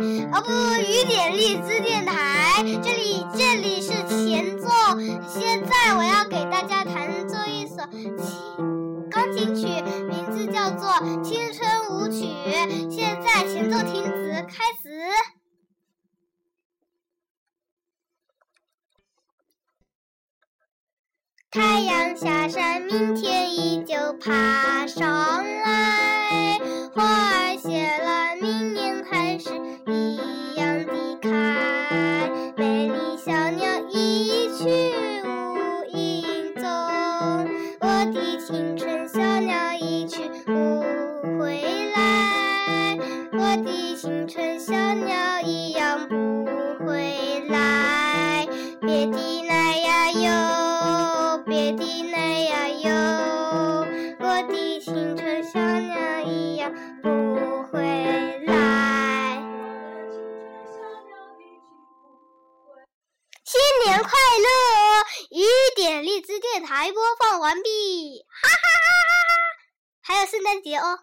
雨点荔枝电台，这里这里是前奏。现在我要给大家弹奏一首钢琴曲，名字叫做《青春舞曲》。现在前奏停止，开始。太阳下山，明天依旧爬上来。花儿谢了，明年还是一去无影踪，我的青春小鸟一去不回来。我的青春小鸟一样不回来，别的奶呀哟，别的奶呀哟，我的青春小鸟一样不新年快乐！雨点荔枝电台播放完毕，哈哈哈哈哈！还有圣诞节哦。